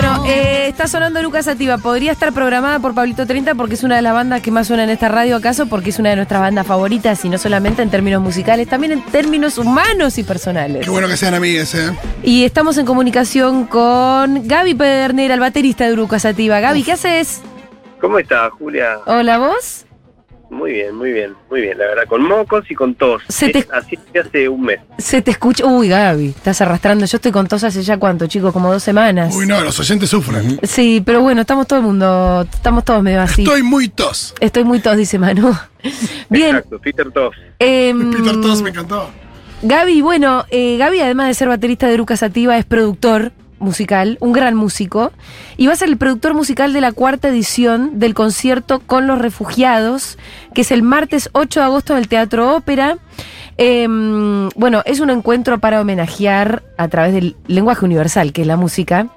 Bueno, eh, está sonando Lucas Sativa. Podría estar programada por Pablito 30 porque es una de las bandas que más suena en esta radio, acaso, porque es una de nuestras bandas favoritas y no solamente en términos musicales, también en términos humanos y personales. Qué bueno que sean amigas, ¿eh? Y estamos en comunicación con Gaby Pedernera, el baterista de Lucas Sativa. Gaby, ¿qué haces? ¿Cómo estás, Julia? Hola, ¿vos? Muy bien, muy bien, muy bien, la verdad, con mocos y con tos. Se te- Así hace un mes. Se te escucha. Uy, Gaby, estás arrastrando. Yo estoy con tos hace ya cuánto, chicos, como dos semanas. Uy, no, los oyentes sufren. Sí, pero bueno, estamos todo el mundo, estamos todos medio así. Estoy muy tos. Estoy muy tos, dice Manu. Bien. Exacto, Peter Tos. em, Peter Tos me encantó. Gaby, bueno, eh, Gaby, además de ser baterista de Lucas Sativa, es productor musical, un gran músico, y va a ser el productor musical de la cuarta edición del concierto con los refugiados, que es el martes 8 de agosto en el Teatro Ópera. Em, bueno, es un encuentro para homenajear a través del lenguaje universal, que es la música,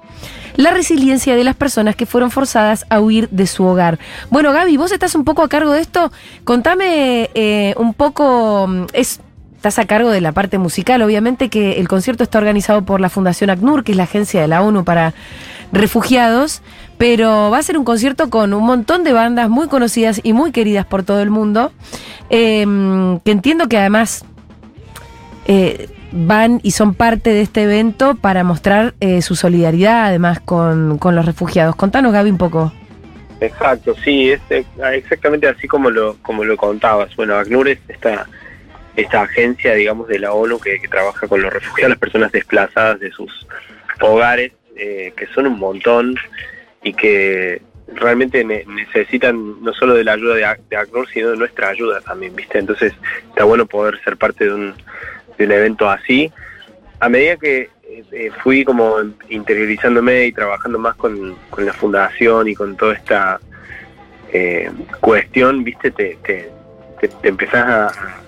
la resiliencia de las personas que fueron forzadas a huir de su hogar. Bueno, Gaby, vos estás un poco a cargo de esto. Contame eh, un poco. mm, estás a cargo de la parte musical, obviamente que el concierto está organizado por la Fundación ACNUR, que es la agencia de la ONU para refugiados, pero va a ser un concierto con un montón de bandas muy conocidas y muy queridas por todo el mundo, em, que entiendo que además eh, van y son parte de este evento para mostrar eh, su solidaridad además con, con los refugiados. Contanos, Gaby, un poco. Exacto, sí, es exactamente así como lo como lo contabas. Bueno, ACNUR es esta, esta agencia, digamos, de la ONU que, trabaja con los refugiados, las personas desplazadas de sus hogares, eh, que son un montón y que realmente ne- necesitan no solo de la ayuda de, Ac- de ACNUR, sino de nuestra ayuda también, ¿viste? Entonces está bueno poder ser parte de un, de un evento así. A medida que eh, eh, fui como interiorizándome y trabajando más con, la fundación y con toda esta eh, cuestión, viste, te, te, te, te empezás a, a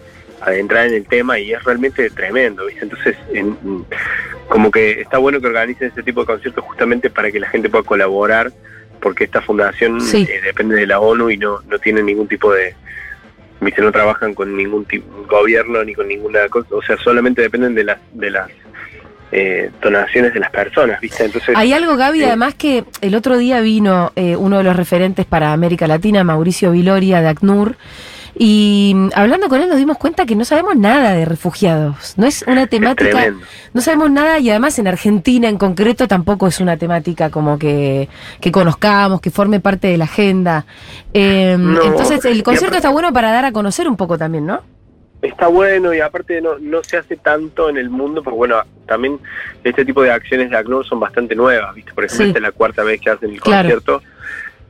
adentrar en el tema y es realmente tremendo, viste. Entonces, en- como que está bueno que organicen este tipo de conciertos justamente para que la gente pueda colaborar, porque esta fundación Sí. eh, depende de la ONU y no, no tiene ningún tipo de viste no trabajan con ningún tipo gobierno ni con ninguna cosa o sea solamente dependen de las de las eh, donaciones de las personas viste entonces Hay algo, Gaby, Sí. además que el otro día vino eh, uno de los referentes para América Latina, Mauricio Viloria de ACNUR, y mm, hablando con él nos dimos cuenta que no sabemos nada de refugiados. No es una temática, no sabemos nada y además en Argentina en concreto tampoco es una temática como que, que conozcamos, que forme parte de la agenda. Eh, No, entonces el concierto está bueno para dar a conocer un poco también, ¿no? está bueno y aparte no, no se hace tanto en el mundo, porque bueno, también este tipo de acciones de ACNUR son bastante nuevas, ¿viste? Por ejemplo, Sí. esta es la cuarta vez que hacen el Claro. concierto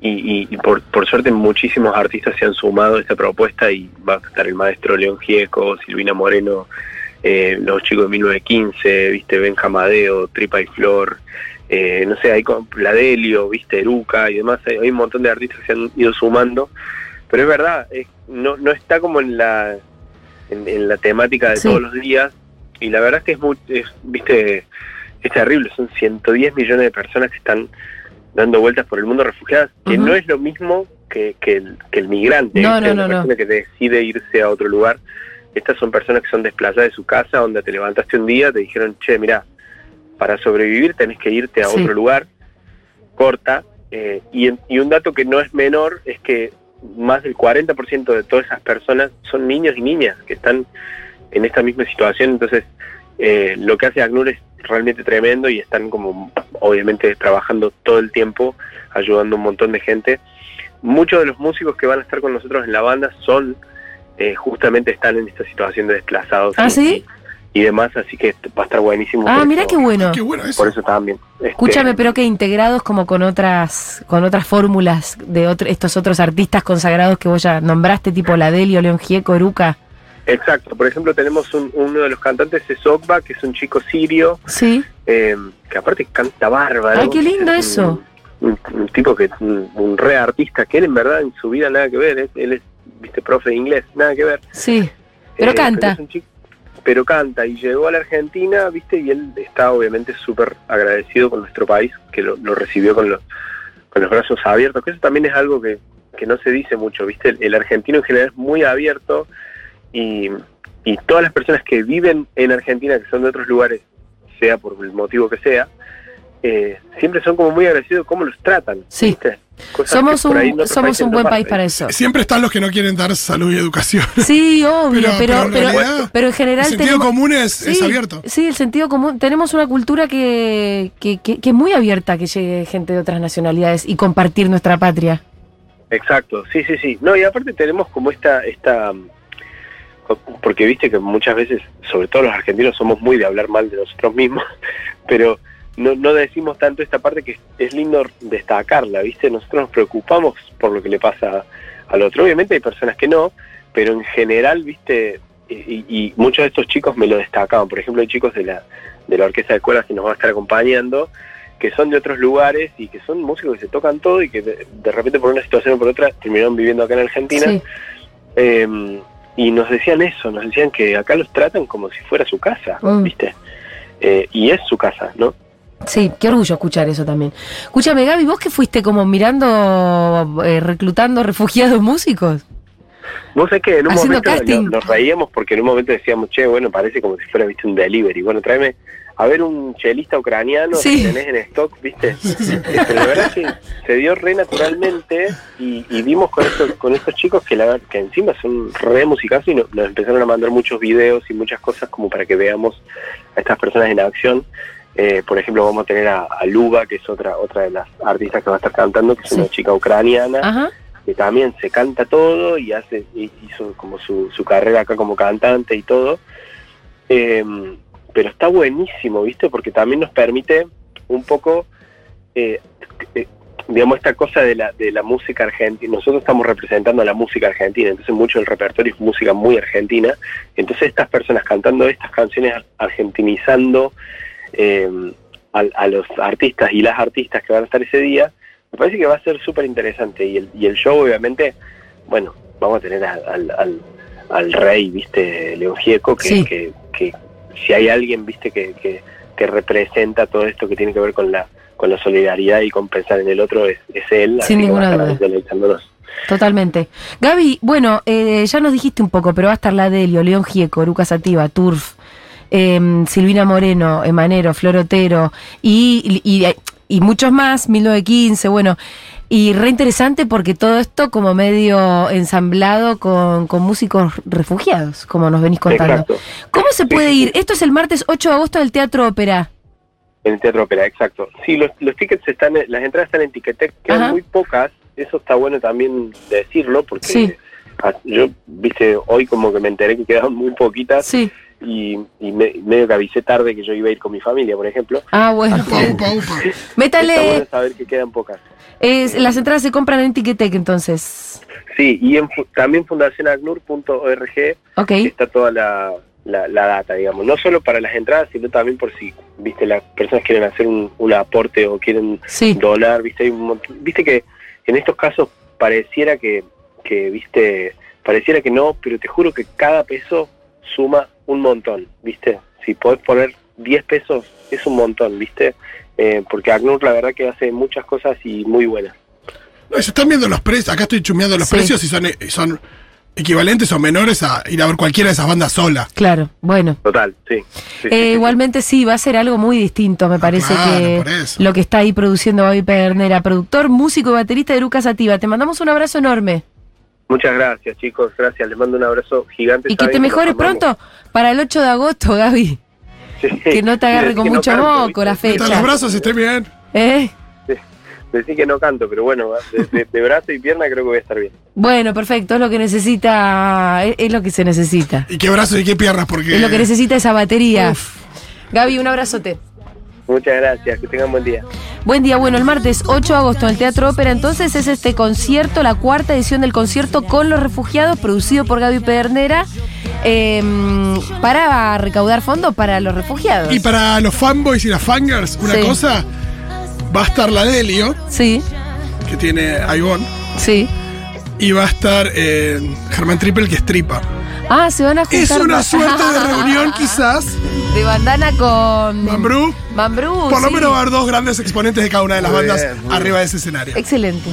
y, y- por, por suerte muchísimos artistas se han sumado a esta propuesta y va a estar el maestro León Gieco, Silvina Moreno, eh, los chicos de 1915, ¿viste? Benja Madeo, Tripa y Flor, eh, no sé, hay con Pladelio, ¿viste? Eruca y demás, hay, hay un montón de artistas que se han ido sumando, pero es verdad, es- no, no está como en la en, en la temática de Sí. todos los días y la verdad es que es muy es, viste es terrible son 110 millones de personas que están dando vueltas por el mundo refugiadas que no es lo mismo que, que el, que el migrante No, no, una no, persona que decide irse a otro lugar estas son personas que son desplazadas de su casa donde te levantaste un día te dijeron che mira para sobrevivir tenés que irte a Sí. otro lugar corta eh, y, y un dato que no es menor es que más del 40% de todas esas personas son niños y niñas que están en esta misma situación. Entonces, eh, lo que hace ACNUR es realmente tremendo y están como, obviamente, trabajando todo el tiempo, ayudando a un montón de gente. Muchos de los músicos que van a estar con nosotros en la banda son, eh, justamente están en esta situación de desplazados. ¿Ah, y, sí? y demás, así que va a estar buenísimo. Ah, mira qué bueno. Qué bueno eso. Por eso también. Este, Escúchame, pero que integrados como con otras con otras fórmulas de otro- estos otros artistas consagrados que vos ya nombraste, tipo Ladelio, León Gieco, Eruca. Exacto, por ejemplo tenemos un- uno de los cantantes es Okba, que es un chico sirio, Sí. eh, que aparte canta bárbaro. Ay, qué lindo Es eso. Un, un- un tipo que un, re artista, que él en verdad en su vida nada que ver, es- él es, viste, profe de inglés, nada que ver. Sí. Pero Eh, canta. chico- pero canta y llegó a la Argentina, viste, y él está obviamente súper agradecido con nuestro país, que lo, lo recibió con los, con los brazos abiertos, que eso también es algo que, que no se dice mucho, viste, el, el argentino en general es muy abierto y, y todas las personas que viven en Argentina, que son de otros lugares, sea por el motivo que sea, eh, siempre son como muy agradecidos cómo los tratan. Sí. ¿viste? Cosas Somos un, somos un buen país para eso. Siempre están los que no quieren dar salud y educación. Sí, obvio, Pero- pero, pero en pero, realidad, pero en general El sentido tenemos, común es, es abierto. Sí, el sentido común. Tenemos una cultura que, que, que- que es muy abierta a que llegue gente de otras nacionalidades y compartir nuestra patria. Exacto, sí, sí, sí. No, y aparte tenemos como esta, esta, porque viste que muchas veces, sobre todo los argentinos, somos muy de hablar mal de nosotros mismos, pero no, no decimos tanto esta parte que es lindo destacarla, viste. Nosotros nos preocupamos por lo que le pasa al otro. Obviamente hay personas que no, pero en general, viste, y, y- y muchos de estos chicos me lo destacaban. Por ejemplo, hay chicos de la, de la orquesta de escuelas que nos va a estar acompañando, que son de otros lugares y que son músicos que se tocan todo y que de, de repente por una situación o por otra terminaron viviendo acá en Argentina. Sí. Eh, y nos decían eso, nos decían que acá los tratan como si fuera su casa, Mm. ¿viste? Eh, y es su casa, ¿no? Sí, qué orgullo escuchar eso también. Escúchame, Gaby, vos que fuiste como mirando, eh, reclutando refugiados músicos. Vos sabés que en un Haciendo momento nos, nos reíamos porque en un momento decíamos, che, bueno, parece como si fuera, viste, un delivery. Bueno, tráeme a ver un chelista ucraniano Sí. que tenés en stock, viste. Pero la verdad es que se dio re naturalmente y, y vimos con estos, con estos chicos que, la, que encima son re musicazos y no- nos empezaron a mandar muchos videos y muchas cosas como para que veamos a estas personas en acción. Eh, por ejemplo, vamos a tener a, a Luba, que es otra otra de las artistas que va a estar cantando, que es Sí. una chica ucraniana Ajá. Que también se canta todo y hace hizo como su, su carrera acá como cantante y todo. Eh, pero está buenísimo, ¿viste? Porque también nos permite un poco, eh, eh, digamos, esta cosa de la, de la música argentina. Nosotros estamos representando a la música argentina, entonces mucho del repertorio es música muy argentina. Entonces estas personas cantando estas canciones ar- argentinizando eh, a, a los artistas y las artistas que van a estar ese día, me parece que va a ser súper interesante. Y el, y el show, obviamente, bueno, vamos a tener al, al, al rey, ¿viste? León Gieco, que, Sí. que, que si hay alguien, ¿viste? Que, que, que representa todo esto que tiene que ver con la con la solidaridad y con pensar en el otro, es, es él. Sin ninguna duda. Totalmente. Gaby, bueno, eh, ya nos dijiste un poco, pero va a estar la Delio, León Gieco, Eruca Sativa, Turf, em, Silvina Moreno, Emanero, Florotero y, y, y muchos más, 1915, bueno. Y re interesante porque todo esto como medio ensamblado con, con músicos refugiados, como nos venís contando. Exacto. ¿Cómo se puede ir? Esto es el martes 8 de agosto del Teatro Ópera. En el Teatro Ópera, exacto. Sí, los, los tickets están, las entradas están en Ticketek, quedan Ajá. muy pocas. Eso está bueno también decirlo, porque Sí. yo, viste, hoy como que me enteré que quedaban muy poquitas Sí. Y, y me- medio que avisé tarde que yo iba a ir con mi familia, por ejemplo. Ah, bueno. Upa, upa, upa. Está bueno Métale. saber que quedan pocas. es- las entradas se compran en Ticketek entonces. Sí, y en, también fundacionagnur.org Ok. está toda la, la, la data, digamos. No solo para las entradas, sino también por si, viste, las personas quieren hacer un, un aporte o quieren Sí. donar, viste, hay un montón- viste que en estos casos pareciera que, que, viste, pareciera que no, pero te juro que cada peso suma un montón, viste, si podés poner 10 pesos es un montón, viste, Eh, porque ACNUR la verdad que hace muchas cosas y muy buenas. No, se están viendo los precios. Acá estoy chumeando los Sí. precios y son, eh, son equivalentes o menores a ir a ver cualquiera de esas bandas sola. Claro, bueno. Total, sí. Eh, sí, igualmente sí, va a ser algo muy distinto, me parece claro, por que lo que está ahí produciendo Babi Pernera, productor, músico y baterista de Lucas Sativa. Te mandamos un abrazo enorme Muchas gracias, chicos, gracias, les mando un abrazo gigante. y que te mejores pronto para el 8 de agosto, Gaby. Sí. Que no te agarre con mucho moco la fecha. los brazos estén bien. ¿Eh? Decí que no canto, pero bueno, de, de- de brazo y pierna creo que voy a estar bien. Bueno, perfecto, es lo que necesita, es, es lo que se necesita. Y qué brazos y qué piernas, porque. Es lo que necesita esa batería. Gaby, un abrazote. Muchas gracias, que tengan buen día. Buen día, bueno, el martes 8 de agosto en el Teatro Ópera, entonces es este concierto, la cuarta edición del concierto con los refugiados, producido por Gaby Pedernera, eh, para recaudar fondos para los refugiados. Y para los fanboys y las fangirls, una Sí. cosa, va a estar la Delio, Sí, que tiene Aibon, sí. y va a estar eh, Germán Triple, que es tripa. Ah, se van a juntar. Es una suerte de reunión, quizás. De bandana con. Mambrú. Mambrú. Por lo sí. menos va a haber dos grandes exponentes de cada una de las Muy bandas bien, arriba de ese escenario. Excelente.